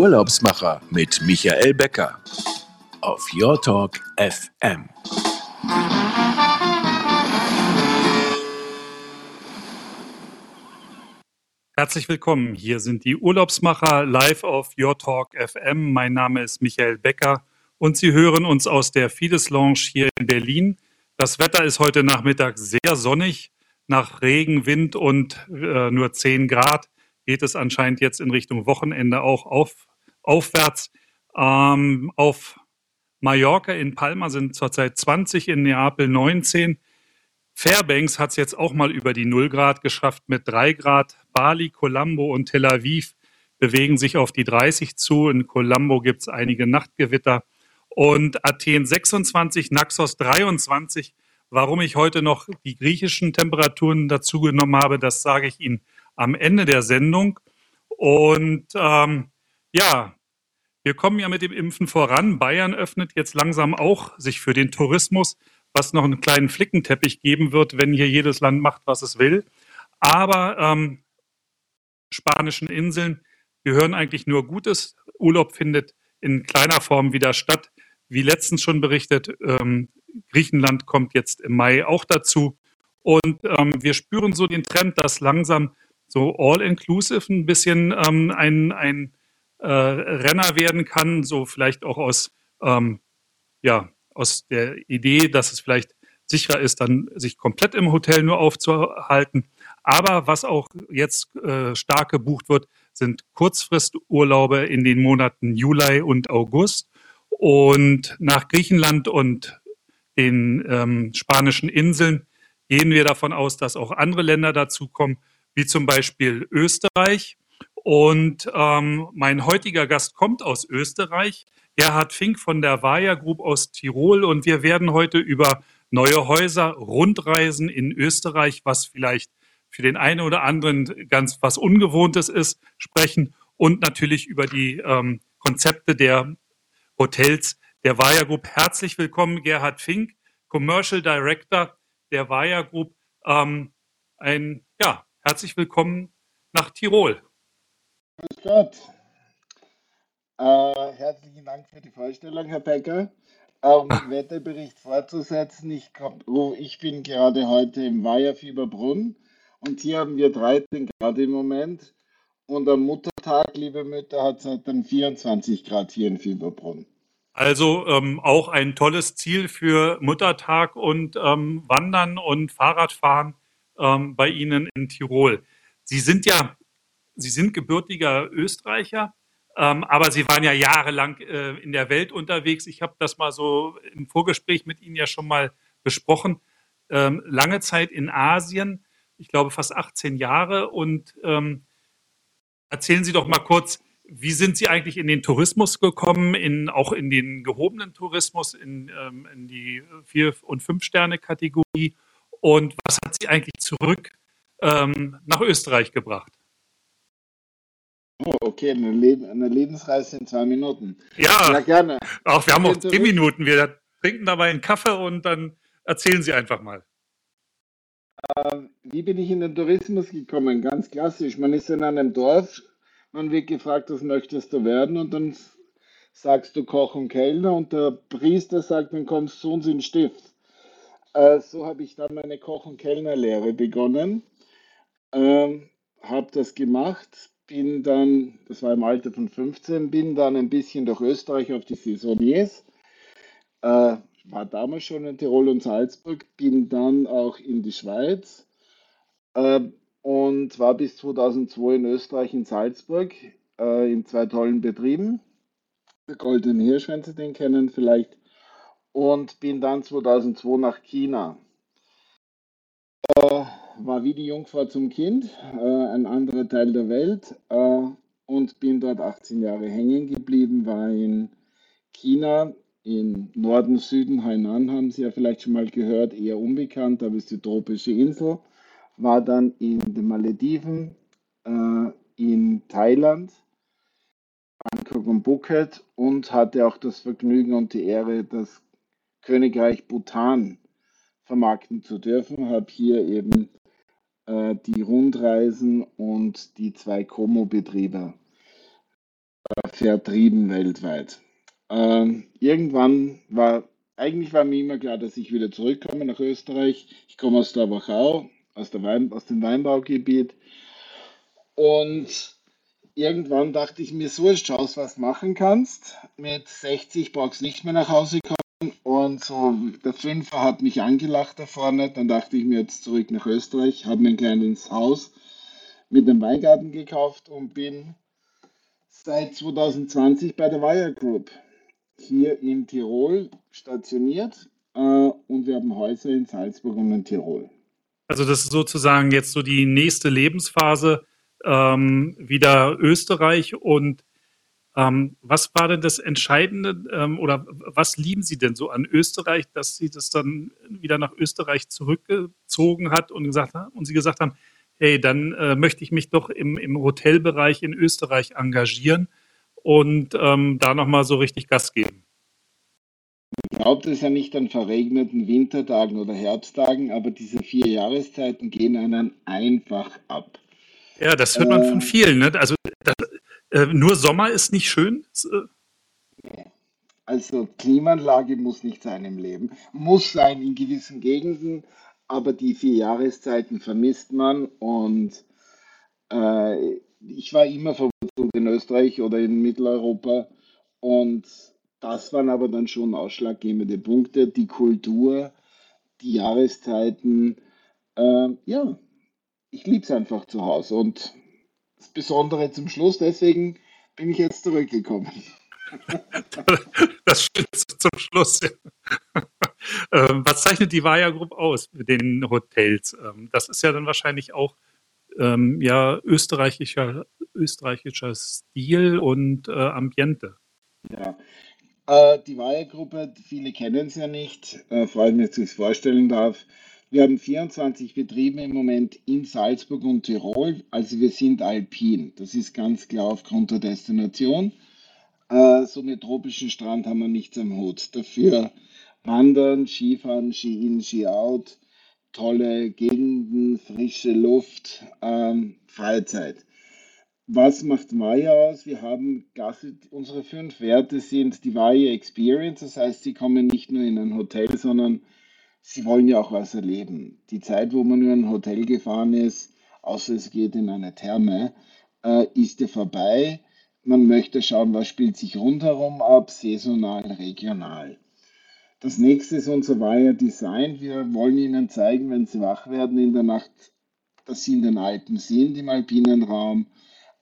Urlaubsmacher mit Michael Becker auf Your Talk FM. Herzlich willkommen. Hier sind die Urlaubsmacher live auf Your Talk FM. Mein Name ist Michael Becker und Sie hören uns aus der Fides Lounge hier in Berlin. Das Wetter ist heute Nachmittag sehr sonnig. Nach Regen, Wind und äh, nur 10 Grad geht es anscheinend jetzt in Richtung Wochenende auch auf, aufwärts. Ähm, auf Mallorca in Palma sind zurzeit 20, in Neapel 19. Fairbanks hat es jetzt auch mal über die 0 Grad geschafft mit 3 Grad. Bali, Colombo und Tel Aviv bewegen sich auf die 30 zu. In Colombo gibt es einige Nachtgewitter. Und Athen 26, Naxos 23. Warum ich heute noch die griechischen Temperaturen dazu genommen habe, das sage ich Ihnen am Ende der Sendung. Und ähm, ja, wir kommen ja mit dem Impfen voran. Bayern öffnet jetzt langsam auch sich für den Tourismus, was noch einen kleinen Flickenteppich geben wird, wenn hier jedes Land macht, was es will. Aber ähm, spanischen Inseln gehören eigentlich nur Gutes. Urlaub findet in kleiner Form wieder statt. Wie letztens schon berichtet, ähm, Griechenland kommt jetzt im Mai auch dazu. Und ähm, wir spüren so den Trend, dass langsam so all-inclusive ein bisschen ähm, ein, ein äh, Renner werden kann, so vielleicht auch aus, ähm, ja, aus der Idee, dass es vielleicht sicherer ist, dann sich komplett im Hotel nur aufzuhalten. Aber was auch jetzt äh, stark gebucht wird, sind Kurzfristurlaube in den Monaten Juli und August. Und nach Griechenland und den ähm, spanischen Inseln gehen wir davon aus, dass auch andere Länder dazukommen wie zum Beispiel Österreich. Und ähm, mein heutiger Gast kommt aus Österreich, Gerhard Fink von der Vaja Group aus Tirol. Und wir werden heute über neue Häuser, Rundreisen in Österreich, was vielleicht für den einen oder anderen ganz was Ungewohntes ist, sprechen und natürlich über die ähm, Konzepte der Hotels der Vaja Group. Herzlich willkommen, Gerhard Fink, Commercial Director der Vaja Group. Ähm, ein ja, Herzlich willkommen nach Tirol. Grüß Gott. Äh, herzlichen Dank für die Vorstellung, Herr Becker. Um den Wetterbericht fortzusetzen, ich, komm, oh, ich bin gerade heute im Weiherfieberbrunn und hier haben wir 13 Grad im Moment und am Muttertag, liebe Mütter, hat es dann 24 Grad hier in Fieberbrunn. Also ähm, auch ein tolles Ziel für Muttertag und ähm, Wandern und Fahrradfahren ähm, bei Ihnen in Tirol. Sie sind ja, Sie sind gebürtiger Österreicher, ähm, aber Sie waren ja jahrelang äh, in der Welt unterwegs. Ich habe das mal so im Vorgespräch mit Ihnen ja schon mal besprochen. Ähm, lange Zeit in Asien, ich glaube fast 18 Jahre. Und ähm, erzählen Sie doch mal kurz, wie sind Sie eigentlich in den Tourismus gekommen, in, auch in den gehobenen Tourismus, in, ähm, in die Vier- und Fünf-Sterne-Kategorie? Und was hat Sie eigentlich zurück ähm, nach Österreich gebracht? Oh, okay, eine, Le eine, Lebensreise in zwei Minuten. Ja, ja gerne. Auch wir haben auch zehn Minuten. Wir trinken dabei einen Kaffee und dann erzählen Sie einfach mal. Ähm, wie bin ich in den Tourismus gekommen? Ganz klassisch. Man ist in einem Dorf, man wird gefragt, was möchtest du werden? Und dann sagst du Koch und Kellner und der Priester sagt, dann kommst du zu uns in den Stift. Äh, so habe ich dann meine Koch- und Kellnerlehre begonnen. Ähm, habe das gemacht, bin dann, das war im Alter von 15, bin dann ein bisschen durch Österreich auf die Saisoniers. Äh, war damals schon in Tirol und Salzburg, bin dann auch in die Schweiz äh, und war bis 2002 in Österreich in Salzburg äh, in zwei tollen Betrieben. Der Goldene Hirsch, wenn Sie den kennen, vielleicht und bin dann 2002 nach China. Äh, war wie die Jungfrau zum Kind, äh, ein anderer Teil der Welt äh, und bin dort 18 Jahre hängen geblieben, war in China, im Norden, Süden, Hainan haben Sie ja vielleicht schon mal gehört, eher unbekannt, aber ist die tropische Insel, war dann in den Malediven, äh, in Thailand, Bangkok und Phuket und hatte auch das Vergnügen und die Ehre, das Königreich Bhutan vermarkten zu dürfen. Habe hier eben die Rundreisen und die zwei Como-Betriebe äh, vertrieben weltweit. Ähm, irgendwann war, eigentlich war mir immer klar, dass ich wieder zurückkomme nach Österreich. Ich komme aus der Wachau, aus, der Wein, aus dem Weinbaugebiet. Und irgendwann dachte ich mir, so ist schaust, was machen kannst. Mit 60 brauchst du nicht mehr nach Hause kommen. Und so der Fünfer hat mich angelacht da vorne. Dann dachte ich mir jetzt zurück nach Österreich, habe mir ein kleines Haus mit einem Weingarten gekauft und bin seit 2020 bei der Wire Group hier in Tirol stationiert äh, und wir haben Häuser in Salzburg und in Tirol. Also das ist sozusagen jetzt so die nächste Lebensphase ähm, wieder Österreich und ähm, was war denn das Entscheidende ähm, oder was lieben Sie denn so an Österreich, dass Sie das dann wieder nach Österreich zurückgezogen hat und gesagt haben und Sie gesagt haben, hey, dann äh, möchte ich mich doch im, im Hotelbereich in Österreich engagieren und ähm, da nochmal so richtig Gas geben? Man glaubt es ja nicht an verregneten Wintertagen oder Herbsttagen, aber diese vier Jahreszeiten gehen einen einfach ab. Ja, das hört man von äh. vielen. Ne? Also das, äh, nur Sommer ist nicht schön. Äh also Klimaanlage muss nicht sein im Leben. Muss sein in gewissen Gegenden, aber die vier Jahreszeiten vermisst man und äh, ich war immer verwurzelt in Österreich oder in Mitteleuropa und das waren aber dann schon ausschlaggebende Punkte, die Kultur, die Jahreszeiten. Äh, ja, ich liebe es einfach zu Hause und das Besondere zum Schluss, deswegen bin ich jetzt zurückgekommen. Das Schönste zum Schluss. Ähm, was zeichnet die Vaya Group aus mit den Hotels? Ähm, das ist ja dann wahrscheinlich auch ähm, ja, österreichischer, österreichischer Stil und äh, Ambiente. Ja, äh, die Vaya-Gruppe, viele kennen es ja nicht, äh, vor allem, wenn ich es vorstellen darf. Wir haben 24 Betriebe im Moment in Salzburg und Tirol, also wir sind alpin. Das ist ganz klar aufgrund der Destination. Äh, so mit tropischen Strand haben wir nichts am Hut. Dafür Wandern, Skifahren, Ski-In, Ski-Out, tolle Gegenden, frische Luft, ähm, Freizeit. Was macht Maya aus? Wir haben unsere fünf Werte sind die Maya Experience, das heißt, sie kommen nicht nur in ein Hotel, sondern sie wollen ja auch was erleben. Die Zeit, wo man nur in ein Hotel gefahren ist, außer es geht in eine Therme, äh, ist ja vorbei. Man möchte schauen, was spielt sich rundherum ab, saisonal, regional. Das nächste ist unser Wire Design. Wir wollen Ihnen zeigen, wenn Sie wach werden in der Nacht, dass Sie in den Alpen sind, im alpinen Raum.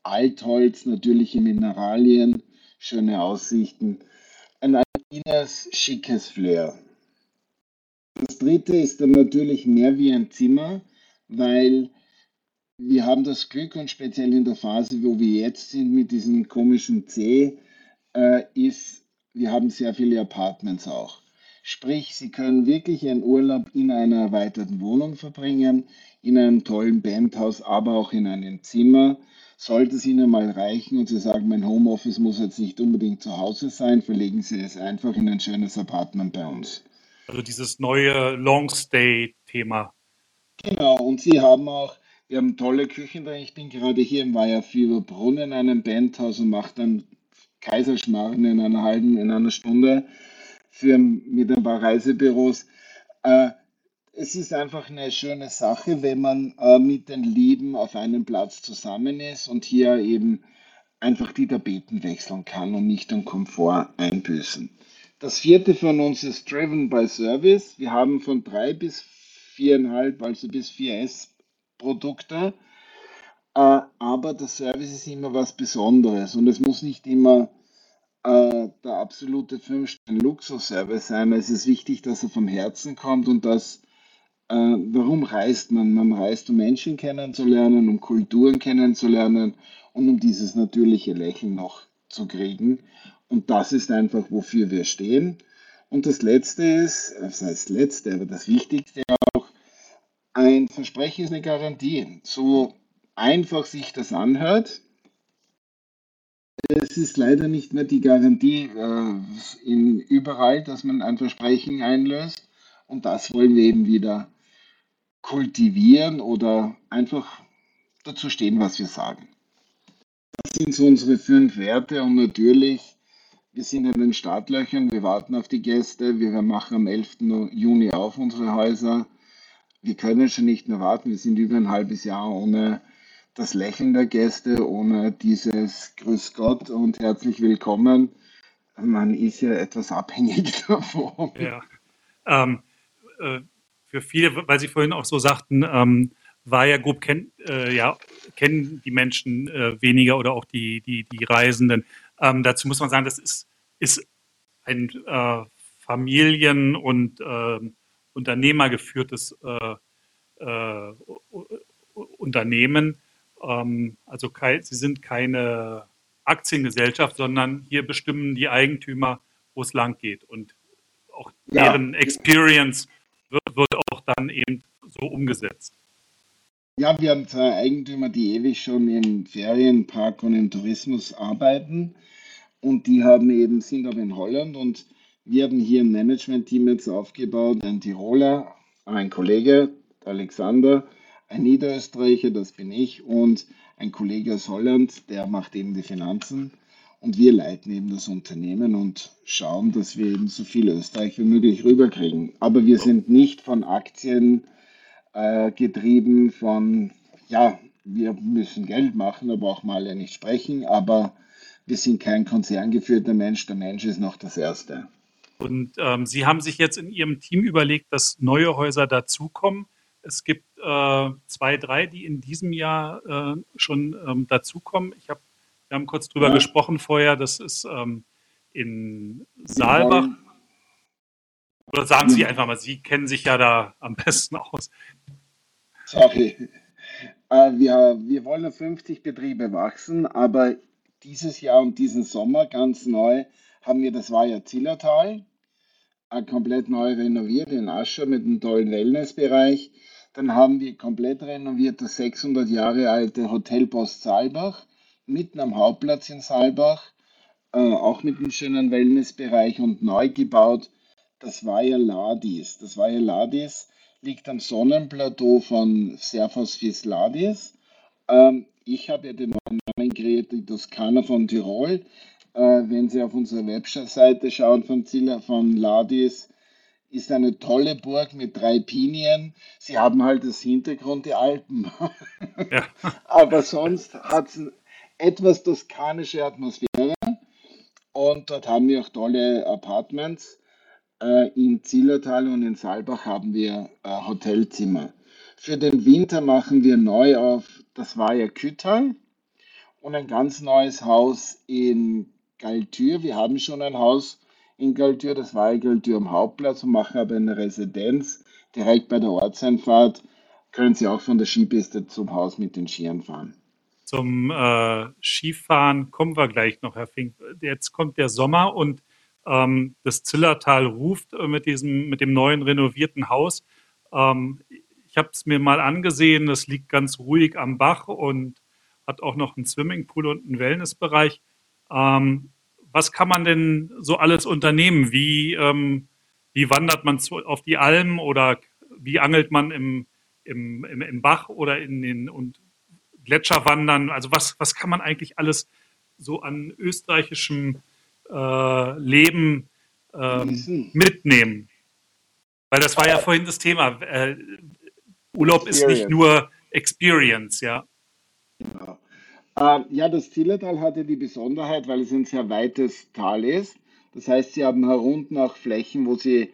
Altholz, natürliche Mineralien, schöne Aussichten. Ein alpines, schickes Flair. Das dritte ist dann natürlich mehr wie ein Zimmer, weil wir haben das Glück und speziell in der Phase, wo wir jetzt sind mit diesem komischen C, äh, ist, wir haben sehr viele Apartments auch. Sprich, Sie können wirklich Ihren Urlaub in einer erweiterten Wohnung verbringen, in einem tollen Bandhaus, aber auch in einem Zimmer. Sollte es Ihnen mal reichen und Sie sagen, mein Homeoffice muss jetzt nicht unbedingt zu Hause sein, verlegen Sie es einfach in ein schönes Apartment bei uns. Also dieses neue Long-Stay-Thema. Genau, und Sie haben auch, wir haben tolle Küchen da. Ich bin gerade hier im Weiher Brunnen in einem Bandhaus und mache dann Kaiserschmarrn in einer halben, in einer Stunde für, mit ein paar Reisebüros. Äh, es ist einfach eine schöne Sache, wenn man äh, mit den Lieben auf einem Platz zusammen ist und hier eben einfach die Tapeten wechseln kann und nicht den Komfort einbüßen. Das vierte von uns ist Driven by Service. Wir haben von drei bis viereinhalb, also bis 4S Produkte. Äh, aber der Service ist immer was Besonderes und es muss nicht immer äh, der absolute Fünf-Sterne-Luxus-Service sein. Es ist wichtig, dass er vom Herzen kommt und dass, äh, warum reist man? Man reist, um Menschen kennenzulernen, um Kulturen kennenzulernen und um dieses natürliche Lächeln noch zu kriegen. Und das ist einfach, wofür wir stehen. Und das Letzte ist, das heißt Letzte, aber das Wichtigste auch, ein Versprechen ist eine Garantie. So einfach sich das anhört, es ist leider nicht mehr die Garantie äh, in überall, dass man ein Versprechen einlöst. Und das wollen wir eben wieder kultivieren oder einfach dazu stehen, was wir sagen. Das sind so unsere fünf Werte und natürlich, wir sind in den Startlöchern, wir warten auf die Gäste, wir machen am 11. Juni auf unsere Häuser. Wir können schon nicht mehr warten, wir sind über ein halbes Jahr ohne das Lächeln der Gäste, ohne dieses Grüß Gott und herzlich willkommen. Man ist ja etwas abhängig davon. Ja. Ähm, äh, für viele, weil Sie vorhin auch so sagten, ähm, Via Group kennt, äh, ja, kennen die Menschen äh, weniger oder auch die, die, die Reisenden. Ähm, dazu muss man sagen, das ist, ist ein äh, Familien- und ähm, unternehmergeführtes äh, äh, Unternehmen. Ähm, also kein, sie sind keine Aktiengesellschaft, sondern hier bestimmen die Eigentümer, wo es lang geht. Und auch ja. deren Experience wird, wird auch dann eben so umgesetzt. Ja, wir haben zwei Eigentümer, die ewig schon im Ferienpark und im Tourismus arbeiten. Und die haben eben, sind aber in Holland und wir haben hier ein Management-Team jetzt aufgebaut, ein Tiroler, ein Kollege, Alexander, ein Niederösterreicher, das bin ich, und ein Kollege aus Holland, der macht eben die Finanzen. Und wir leiten eben das Unternehmen und schauen, dass wir eben so viel Österreich wie möglich rüberkriegen. Aber wir sind nicht von Aktien äh, getrieben, von, ja, wir müssen Geld machen, aber auch mal ja nicht sprechen. Aber wir sind kein konzerngeführter Mensch. Der Mensch ist noch das Erste. Und ähm, Sie haben sich jetzt in Ihrem Team überlegt, dass neue Häuser dazukommen. Es gibt äh, zwei, drei, die in diesem Jahr äh, schon ähm, dazukommen. Ich hab, wir haben kurz drüber ja. gesprochen vorher. Das ist ähm, in Saalbach. Oder sagen Sie einfach mal, Sie kennen sich ja da am besten aus. Sorry. Äh, wir, wir wollen 50 Betriebe wachsen, aber dieses Jahr und diesen Sommer ganz neu haben wir das Weiher Zillertal komplett neu renoviert in Ascher mit einem tollen Wellnessbereich. Dann haben wir komplett renoviert das 600 Jahre alte Hotel Post Saalbach, mitten am Hauptplatz in Saalbach, äh, auch mit einem schönen Wellnessbereich und neu gebaut. Das ja Ladis. Das ja Ladis, liegt am Sonnenplateau von Servus Fisladis. Ähm, ich habe ja den kreiert, die Toskana von Tirol. Äh, wenn Sie auf unsere Webseite schauen von, Zilla, von Ladis, ist eine tolle Burg mit drei Pinien. Sie haben halt das Hintergrund die Alpen. Ja. Aber sonst hat es etwas toskanische Atmosphäre. Und dort haben wir auch tolle Apartments. Äh, in Zillertal und in Saalbach haben wir äh, Hotelzimmer. Für den Winter machen wir neu auf, das war ja Kütal und ein ganz neues Haus in Galtür. Wir haben schon ein Haus in Galtür, das war in Galtür am Hauptplatz und machen aber eine Residenz direkt bei der Ortseinfahrt. Können Sie auch von der Skipiste zum Haus mit den Skiern fahren. Zum äh, Skifahren kommen wir gleich noch, Herr Fink. Jetzt kommt der Sommer und ähm, das Zillertal ruft äh, mit, diesem, mit dem neuen renovierten Haus. Ähm, ich habe es mir mal angesehen, das liegt ganz ruhig am Bach und hat auch noch einen Swimmingpool und einen Wellnessbereich. Ähm, was kann man denn so alles unternehmen? Wie, ähm, wie wandert man zu, auf die Alm oder wie angelt man im, im, im, im Bach oder in den und Gletscher wandern? Also was, was kann man eigentlich alles so an österreichischem äh, Leben ähm, mitnehmen? Weil das war ja vorhin das Thema. Äh, Urlaub ist nicht nur Experience, ja. Ähm, ja, das Zillertal hatte die Besonderheit, weil es ein sehr weites Tal ist. Das heißt, sie haben herunten auch Flächen, wo sie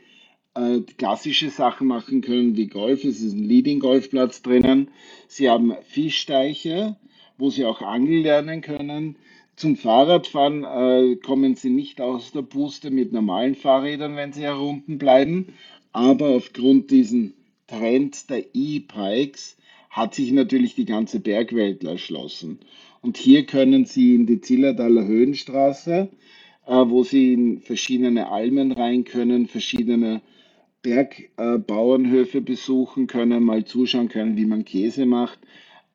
äh, klassische Sachen machen können, wie Golf. Es ist ein Leading-Golfplatz drinnen. Sie haben Fischteiche, wo sie auch angeln lernen können. Zum Fahrradfahren äh, kommen sie nicht aus der Puste mit normalen Fahrrädern, wenn sie herunten bleiben. Aber aufgrund diesen Trend der E-Bikes hat sich natürlich die ganze Bergwelt erschlossen. Und hier können Sie in die Zillertaler Höhenstraße, äh, wo Sie in verschiedene Almen rein können, verschiedene Bergbauernhöfe besuchen können, mal zuschauen können, wie man Käse macht.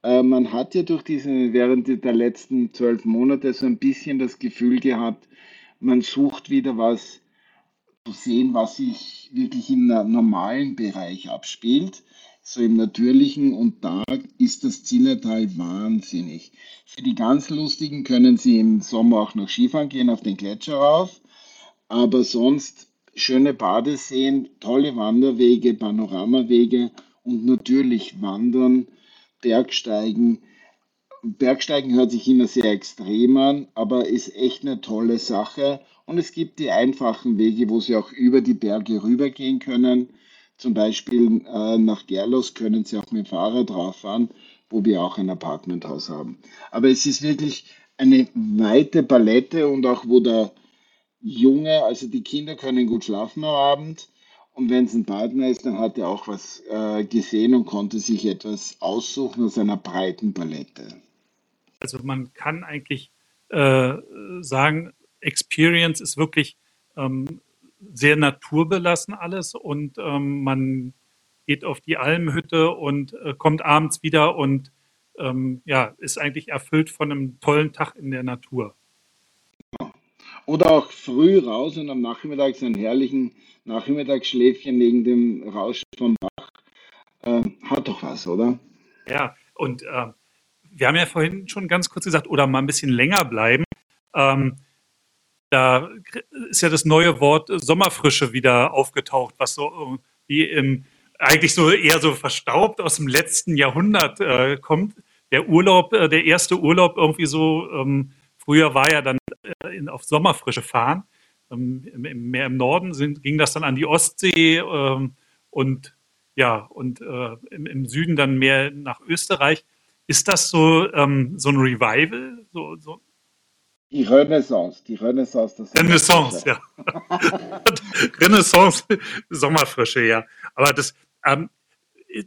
Äh, man hat ja durch diese, während der letzten zwölf Monate so ein bisschen das Gefühl gehabt, man sucht wieder was zu sehen, was sich wirklich im normalen Bereich abspielt. So im Natürlichen und da ist das Zillertal wahnsinnig. Für die ganz Lustigen können Sie im Sommer auch noch Skifahren gehen, auf den Gletscher rauf, aber sonst schöne Badeseen, tolle Wanderwege, Panoramawege und natürlich Wandern, Bergsteigen. Bergsteigen hört sich immer sehr extrem an, aber ist echt eine tolle Sache. Und es gibt die einfachen Wege, wo Sie auch über die Berge rübergehen können. Zum Beispiel äh, nach Gerlos können Sie auch mit dem Fahrrad rauffahren, wo wir auch ein Apartmenthaus haben. Aber es ist wirklich eine weite Palette und auch wo der Junge, also die Kinder können gut schlafen am Abend. Und wenn es ein Partner ist, dann hat er auch was äh, gesehen und konnte sich etwas aussuchen aus einer breiten Palette. Also man kann eigentlich äh, sagen, Experience ist wirklich ähm, sehr naturbelassen alles und ähm, man geht auf die Almhütte und äh, kommt abends wieder und ähm, ja, ist eigentlich erfüllt von einem tollen Tag in der Natur. Oder auch früh raus und am Nachmittag so einen herrlichen Nachmittagsschläfchen neben dem Rauschen vom Bach. Äh, hat doch was, oder? Ja, und äh, wir haben ja vorhin schon ganz kurz gesagt, oder mal ein bisschen länger bleiben. Ähm, da ist ja das neue Wort Sommerfrische wieder aufgetaucht, was so wie im, eigentlich so eher so verstaubt aus dem letzten Jahrhundert äh, kommt. Der Urlaub, äh, der erste Urlaub irgendwie so, ähm, früher war ja dann äh, in, auf Sommerfrische fahren. Ähm, im, mehr im Norden sind, ging das dann an die Ostsee ähm, und ja, und äh, im, im, Süden dann mehr nach Österreich. Ist das so, ähm, so ein Revival? So, so? Die Renaissance, die Renaissance. Das Renaissance, ja. Renaissance, Sommerfrische, ja. Aber das, ähm,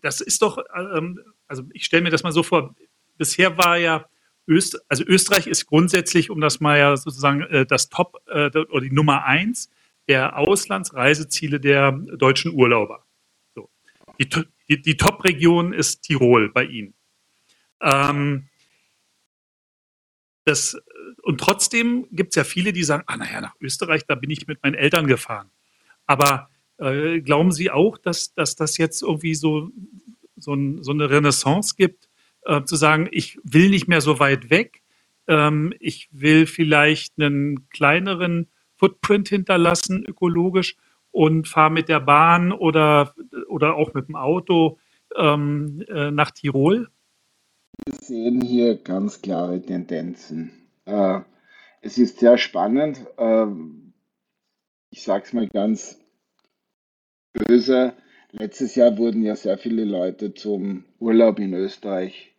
das ist doch, ähm, also ich stelle mir das mal so vor, bisher war ja Öst, also Österreich ist grundsätzlich, um das mal ja sozusagen äh, das Top äh, oder die Nummer eins der Auslandsreiseziele der deutschen Urlauber. So. Die, die, die Top-Region ist Tirol bei Ihnen. Ähm, das, und trotzdem gibt es ja viele, die sagen, ah naja, nach Österreich, da bin ich mit meinen Eltern gefahren. Aber äh, glauben Sie auch, dass, dass das jetzt irgendwie so, so, ein, so eine Renaissance gibt, äh, zu sagen, ich will nicht mehr so weit weg, ähm, ich will vielleicht einen kleineren Footprint hinterlassen, ökologisch, und fahre mit der Bahn oder, oder auch mit dem Auto ähm, äh, nach Tirol? Wir sehen hier ganz klare Tendenzen. Äh, es ist sehr spannend. Äh, ich sage es mal ganz böse. Letztes Jahr wurden ja sehr viele Leute zum Urlaub in Österreich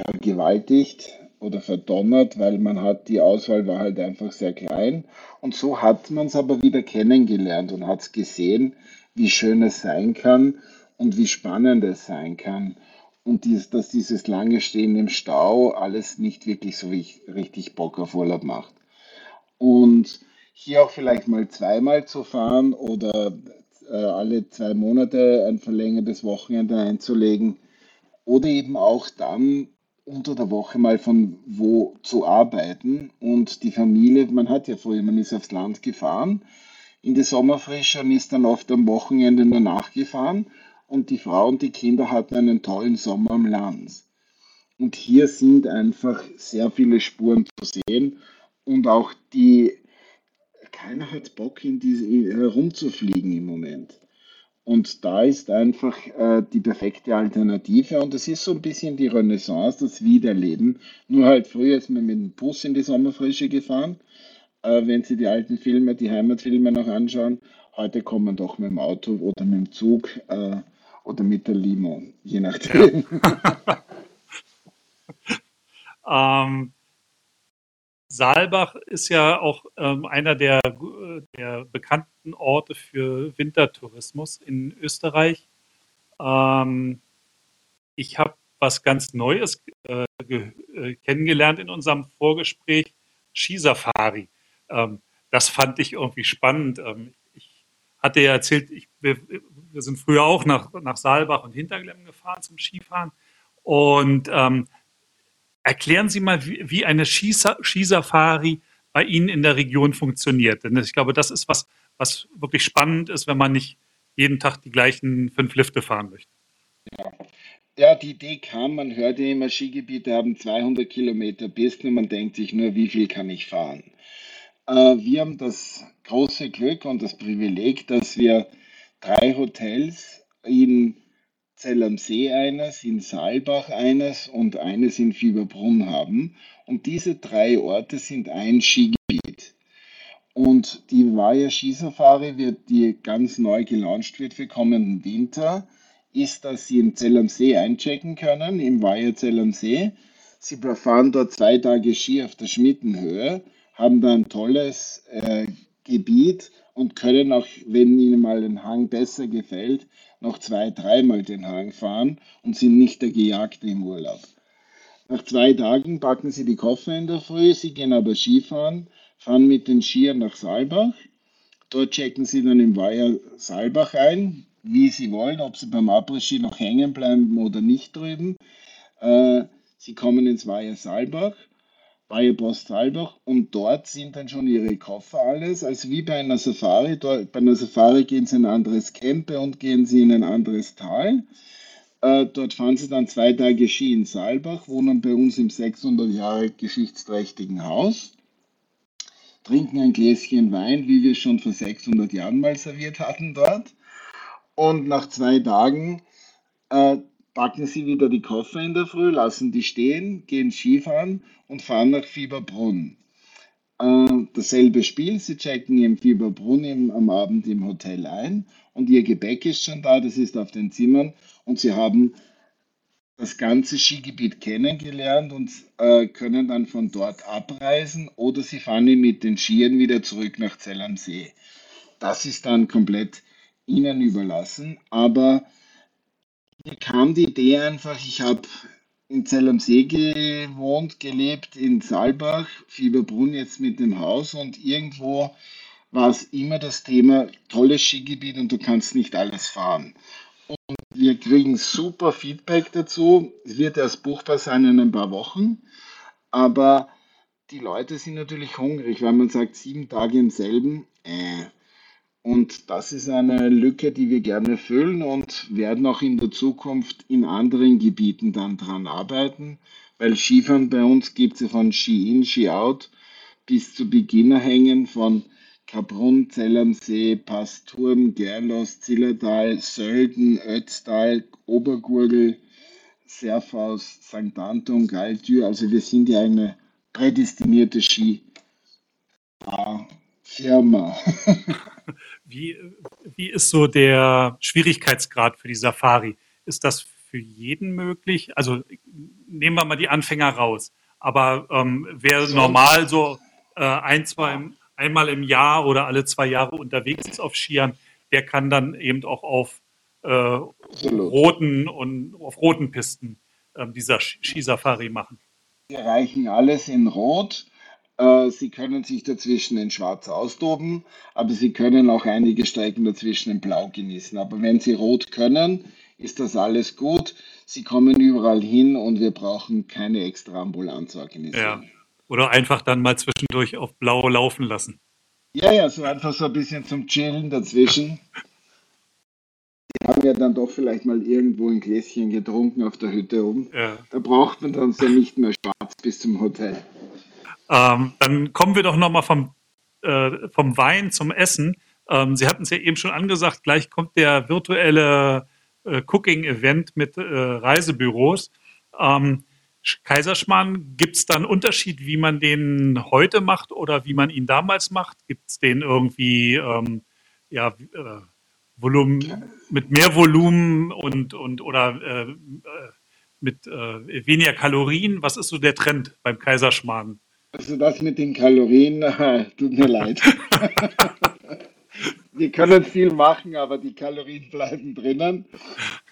vergewaltigt oder verdonnert, weil man hat, die Auswahl war halt einfach sehr klein. Und so hat man es aber wieder kennengelernt und hat es gesehen, wie schön es sein kann und wie spannend es sein kann. Und dies, dass dieses lange Stehen im Stau alles nicht wirklich so richtig Bock auf Urlaub macht. Und hier auch vielleicht mal zweimal zu fahren oder äh, alle zwei Monate ein verlängertes Wochenende einzulegen oder eben auch dann unter der Woche mal von wo zu arbeiten und die Familie, man hat ja vorher, man ist aufs Land gefahren in die Sommerfrische und ist dann oft am Wochenende nur nachgefahren und die Frau und die Kinder hatten einen tollen Sommer am Land. Und hier sind einfach sehr viele Spuren zu sehen und auch die, keiner hat Bock in diese herumzufliegen im Moment. Und da ist einfach äh, die perfekte Alternative. Und es ist so ein bisschen die Renaissance, das Wiederleben. Nur halt früher ist man mit dem Bus in die Sommerfrische gefahren. Äh, wenn Sie die alten Filme, die Heimatfilme noch anschauen, heute kommt man doch mit dem Auto oder mit dem Zug äh, oder mit der Limo, je nachdem. Ja. ähm, Saalbach ist ja auch ähm, einer der, der, bekannten Orte für Wintertourismus in Österreich. Ähm, ich habe was ganz Neues äh, äh, kennengelernt in unserem Vorgespräch, Skisafari. Ähm, das fand ich irgendwie spannend. Ähm, ich hatte ja erzählt, ich, wir, wir, sind früher auch nach, nach Saalbach und Hinterglemm gefahren zum Skifahren. Und ähm, Erklären Sie mal, wie, wie eine Skisafari bei Ihnen in der Region funktioniert. Denn ich glaube, das ist was, was wirklich spannend ist, wenn man nicht jeden Tag die gleichen fünf Lifte fahren möchte. Ja, die Idee kam, man hört ja immer, Skigebiete haben 200 Kilometer Pisten und man denkt sich nur, wie viel kann ich fahren? Äh, wir haben das große Glück und das Privileg, dass wir drei Hotels in Zell am See eines, in Saalbach eines und eines in Fieberbrunn haben. Und diese drei Orte sind ein Skigebiet. Und die Vaya Skisafari wird, die ganz neu gelauncht wird für kommenden Winter, ist, dass Sie in Zell am See einchecken können, im Vaya Zell am See. Sie fahren dort zwei Tage Ski auf der Schmittenhöhe, haben da ein tolles äh, Gebiet und können auch, wenn Ihnen mal ein Hang besser gefällt, noch zwei, dreimal den Hang fahren und sind nicht der Gejagte im Urlaub. Nach zwei Tagen packen Sie die Koffer in der Früh, Sie gehen aber Skifahren, fahren mit den Skiern nach Saalbach. Dort checken Sie dann im Weiher Saalbach ein, wie Sie wollen, ob Sie beim Après-Ski noch hängen bleiben oder nicht drüben. Äh, Sie kommen ins Weiher Saalbach bei Post Halbach und dort sind dann schon ihre Koffer alles, also wie bei einer Safari. Dort, bei einer Safari gehen sie in ein anderes Campe und gehen sie in ein anderes Tal. Äh, dort fahren sie dann zwei Tage Ski in Saalbach, wohnen bei uns im 600 Jahre geschichtsträchtigen Haus, trinken ein Gläschen Wein, wie wir schon vor 600 Jahren mal serviert hatten dort. Und nach zwei Tagen äh, packen sie wieder die Koffer in der Früh, lassen die stehen, gehen Skifahren und fahren nach Fieberbrunn. Äh, dasselbe Spiel, sie checken im Fieberbrunn im, am Abend im Hotel ein und ihr Gepäck ist schon da, das ist auf den Zimmern und sie haben das ganze Skigebiet kennengelernt und äh, können dann von dort abreisen oder sie fahren mit den Skiern wieder zurück nach Zell am See. Das ist dann komplett ihnen überlassen, aber mir kam die Idee einfach, ich habe in Zell am See gewohnt, gelebt, in Saalbach, Fieberbrunn jetzt mit dem Haus und irgendwo war es immer das Thema, tolles Skigebiet und du kannst nicht alles fahren. Und wir kriegen super Feedback dazu. Es wird erst buchbar sein in ein paar Wochen, aber die Leute sind natürlich hungrig, weil man sagt, sieben Tage im selben, äh, und das ist eine Lücke, die wir gerne füllen und werden auch in der Zukunft in anderen Gebieten dann dran arbeiten, weil Skifahren bei uns gibt es ja von Ski-In, Ski-Out bis zu Beginnerhängen von Kaprun, Zell am See, Pasturm, Gerlos, Zillertal, Sölden, Ötztal, Obergurgel, Serfaus, St. Anton, Galtür. Also wir sind ja eine prädestinierte Ski-Firma. Wie, wie ist so der Schwierigkeitsgrad für die Safari? Ist das für jeden möglich? Also nehmen wir mal die Anfänger raus. Aber ähm, wer normal so äh, ein, zwei, einmal im Jahr oder alle zwei Jahre unterwegs ist auf Skiern, der kann dann eben auch auf äh, roten und auf roten Pisten äh, dieser Skisafari machen. Wir erreichen alles in Rot. Äh, Sie können sich dazwischen in Schwarz austoben, aber Sie können auch einige Strecken dazwischen in Blau genießen. Aber wenn Sie Rot können, ist das alles gut. Sie kommen überall hin und wir brauchen keine extra Ambulanz organisieren. Ja. Oder einfach dann mal zwischendurch auf Blau laufen lassen. Ja, ja, so einfach so ein bisschen zum Chillen dazwischen. Die haben ja dann doch vielleicht mal irgendwo ein Gläschen getrunken auf der Hütte oben. Ja. Da braucht man dann so nicht mehr schwarz bis zum Hotel. Ähm, dann kommen wir doch nochmal vom, äh, vom Wein zum Essen. Ähm, Sie hatten es ja eben schon angesagt, gleich kommt der virtuelle äh, Cooking-Event mit äh, Reisebüros. Ähm, Kaiserschmarrn, gibt es da einen Unterschied, wie man den heute macht oder wie man ihn damals macht? Gibt es den irgendwie ähm, ja, äh, Volumen, mit mehr Volumen und, und oder äh, äh, mit äh, weniger Kalorien? Was ist so der Trend beim Kaiserschmarrn? Also das mit den Kalorien, tut mir leid. Wir können viel machen, aber die Kalorien bleiben drinnen.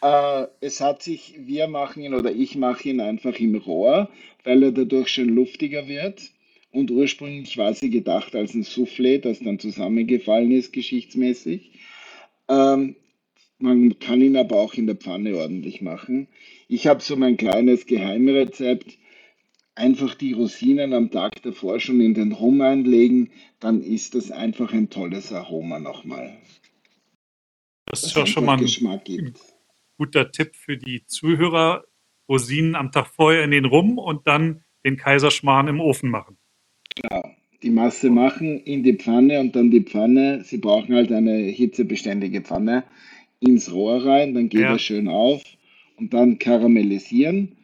Äh, es hat sich, wir machen ihn oder ich mache ihn einfach im Rohr, weil er dadurch schon luftiger wird. Und ursprünglich war sie gedacht als ein Soufflé, das dann zusammengefallen ist, geschichtsmäßig. Ähm, man kann ihn aber auch in der Pfanne ordentlich machen. Ich habe so mein kleines Geheimrezept einfach die Rosinen am Tag davor schon in den Rum einlegen, dann ist das einfach ein tolles Aroma nochmal. Das ist ja schon mal ein, guter Tipp für die Zuhörer. Rosinen am Tag vorher in den Rum und dann den Kaiserschmarrn im Ofen machen. Genau. Die Masse machen in die Pfanne und dann die Pfanne. Sie brauchen halt eine hitzebeständige Pfanne ins Rohr rein, dann geht Ja, er schön auf und dann karamellisieren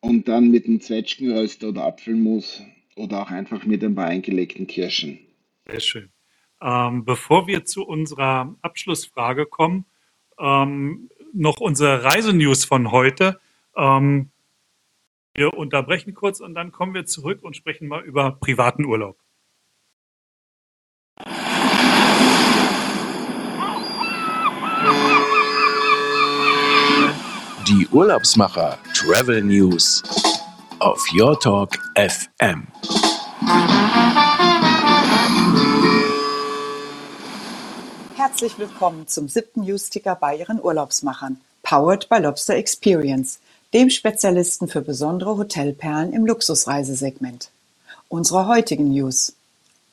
und dann mit einem Zwetschgenröster oder Apfelmus oder auch einfach mit ein paar eingelegten Kirschen. sehr schön. Ähm, bevor wir zu unserer Abschlussfrage kommen, ähm, noch unsere Reisenews von heute. Ähm, wir unterbrechen kurz und dann kommen wir zurück und sprechen mal über privaten Urlaub. Urlaubsmacher Travel News auf Your Talk FM. Herzlich willkommen zum siebten Newsticker bei Ihren Urlaubsmachern, powered by Lobster Experience, dem Spezialisten für besondere Hotelperlen im Luxusreisesegment. Unsere heutigen News.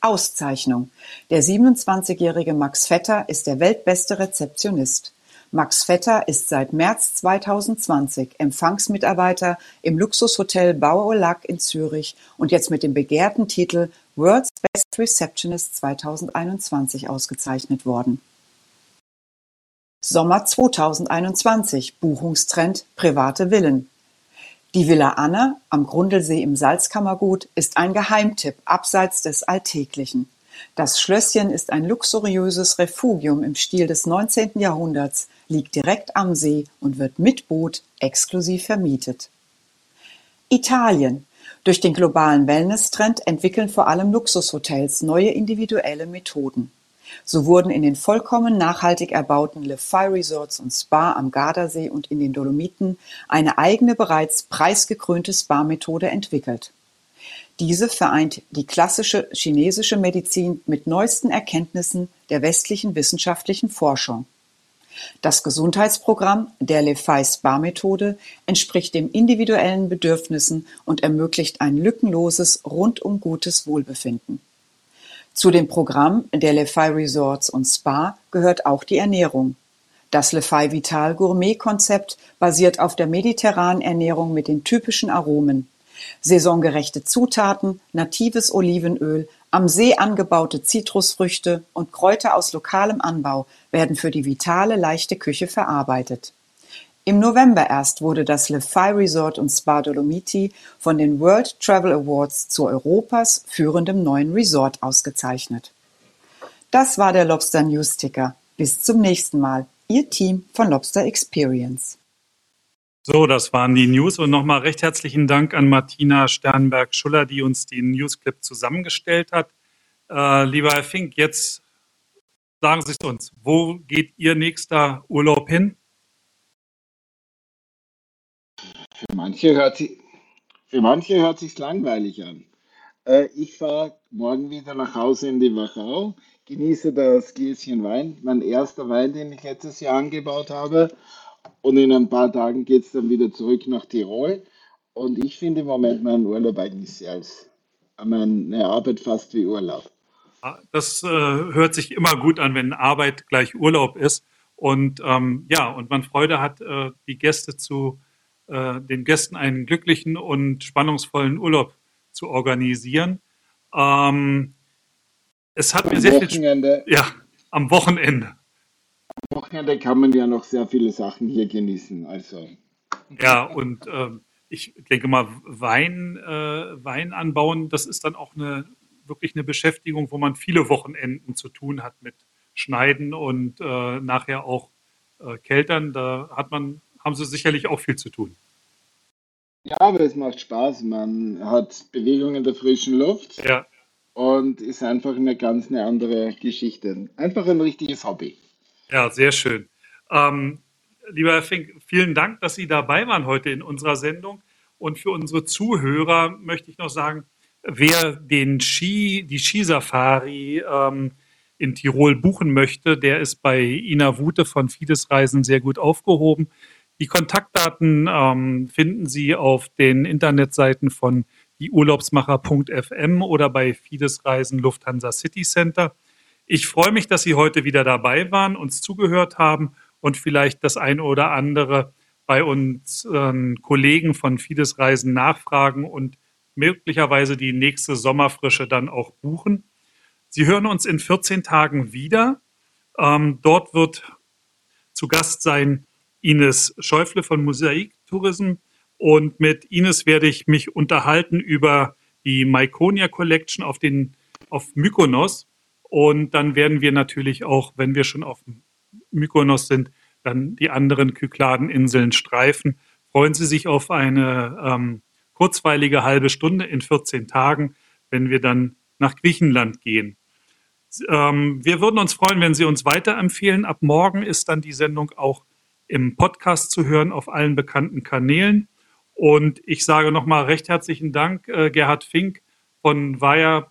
Auszeichnung. Der 27-jährige Max Vetter ist der weltbeste Rezeptionist. Max Vetter ist seit März 2020 Empfangsmitarbeiter im Luxushotel Bauer Lac in Zürich und jetzt mit dem begehrten Titel World's Best Receptionist 2021 ausgezeichnet worden. Sommer 2021 Buchungstrend private Villen. Die Villa Anne am Grundlsee im Salzkammergut ist ein Geheimtipp abseits des Alltäglichen. Das Schlösschen ist ein luxuriöses Refugium im Stil des 19. Jahrhunderts, liegt direkt am See und wird mit Boot exklusiv vermietet. Italien. Durch den globalen Wellness-Trend entwickeln vor allem Luxushotels neue individuelle Methoden. So wurden in den vollkommen nachhaltig erbauten Le Fai Resorts und Spa am Gardasee und in den Dolomiten eine eigene, bereits preisgekrönte Spa-Methode entwickelt. Diese vereint die klassische chinesische Medizin mit neuesten Erkenntnissen der westlichen wissenschaftlichen Forschung. Das Gesundheitsprogramm der Le Fai Spa Methode entspricht den individuellen Bedürfnissen und ermöglicht ein lückenloses, rundum gutes Wohlbefinden. Zu dem Programm der Le Fai Resorts und Spa gehört auch die Ernährung. Das Le Fai Vital Gourmet Konzept basiert auf der mediterranen Ernährung mit den typischen Aromen. Saisongerechte Zutaten, natives Olivenöl, am See angebaute Zitrusfrüchte und Kräuter aus lokalem Anbau werden für die vitale, leichte Küche verarbeitet. Im November erst wurde das Le Fai Resort und Spa Dolomiti von den World Travel Awards zu Europas führendem neuen Resort ausgezeichnet. Das war der Lobster News Ticker. Bis zum nächsten Mal. Ihr Team von Lobster Experience. So, das waren die News und nochmal recht herzlichen Dank an Martina Sternberg-Schuller, die uns den Newsclip zusammengestellt hat. Äh, lieber Herr Fink, jetzt sagen Sie es uns. Wo geht Ihr nächster Urlaub hin? Für manche hört für manche hört sich's langweilig an. Äh, ich fahre morgen wieder nach Hause in die Wachau, genieße das Gläschen Wein, mein erster Wein, den ich letztes Jahr angebaut habe. Und in ein paar Tagen geht es dann wieder zurück nach Tirol. Und ich finde im Moment meinen Urlaub eigentlich sehr als meine Arbeit fast wie Urlaub. Das äh, hört sich immer gut an, wenn Arbeit gleich Urlaub ist. Und ähm, ja, und man Freude hat, äh, die Gäste zu, äh, den Gästen einen glücklichen und spannungsvollen Urlaub zu organisieren. Ähm, es hat mir Am sehr viel, Sp- Wochenende, ja, am Wochenende. Wochenende kann man ja noch sehr viele Sachen hier genießen. Also Ja, und ähm, ich denke mal, Wein, äh, Wein anbauen, das ist dann auch eine wirklich eine Beschäftigung, wo man viele Wochenenden zu tun hat mit Schneiden und äh, nachher auch äh, Keltern. Da hat man, haben sie sicherlich auch viel zu tun. ja, aber es macht Spaß. Man hat Bewegung in der frischen Luft Ja, und ist einfach eine ganz eine andere Geschichte. Einfach ein richtiges Hobby. Ja, sehr schön. Ähm, lieber Herr Fink, vielen Dank, dass Sie dabei waren heute in unserer Sendung. Und für unsere Zuhörer möchte ich noch sagen, wer den Ski, die Skisafari ähm, in Tirol buchen möchte, der ist bei Ina Wute von Fides Reisen sehr gut aufgehoben. Die Kontaktdaten ähm, finden Sie auf den Internetseiten von dieurlaubsmacher.fm oder bei Fides Reisen Lufthansa City Center. Ich freue mich, dass Sie heute wieder dabei waren, uns zugehört haben und vielleicht das eine oder andere bei unseren Kollegen von Fides Reisen nachfragen und möglicherweise die nächste Sommerfrische dann auch buchen. Sie hören uns in 14 Tagen wieder. Ähm, dort wird zu Gast sein Ines Schäufle von Mosaik Tourism. Und mit Ines werde ich mich unterhalten über die Myconia Collection auf, den, auf Mykonos. Und dann werden wir natürlich auch, wenn wir schon auf Mykonos sind, dann die anderen Kykladeninseln streifen. Freuen Sie sich auf eine ähm, kurzweilige halbe Stunde in 14 Tagen, wenn wir dann nach Griechenland gehen. Ähm, wir würden uns freuen, wenn Sie uns weiterempfehlen. Ab morgen ist dann die Sendung auch im Podcast zu hören auf allen bekannten Kanälen. Und ich sage nochmal recht herzlichen Dank, äh, Gerhard Fink von Wire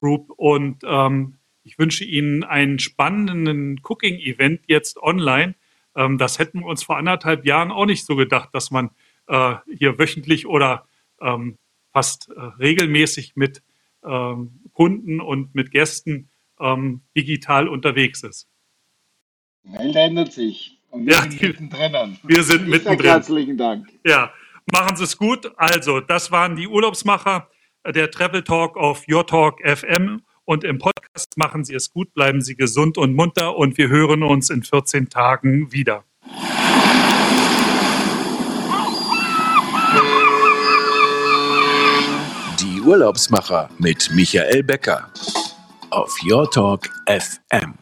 Group. Und ähm, ich wünsche Ihnen einen spannenden Cooking-Event jetzt online. Ähm, das hätten wir uns vor anderthalb Jahren auch nicht so gedacht, dass man äh, hier wöchentlich oder ähm, fast äh, regelmäßig mit ähm, Kunden und mit Gästen ähm, digital unterwegs ist. Die Welt ändert sich. Und wir ja, sind mittendrin. Wir sind mittendrin. Herzlichen Dank. Ja, machen Sie es gut. Also, das waren die Urlaubsmacher der Travel Talk auf Your Talk FM. Und im Podcast machen Sie es gut, bleiben Sie gesund und munter und wir hören uns in 14 Tagen wieder. Die Urlaubsmacher mit Michael Becker auf Your Talk FM.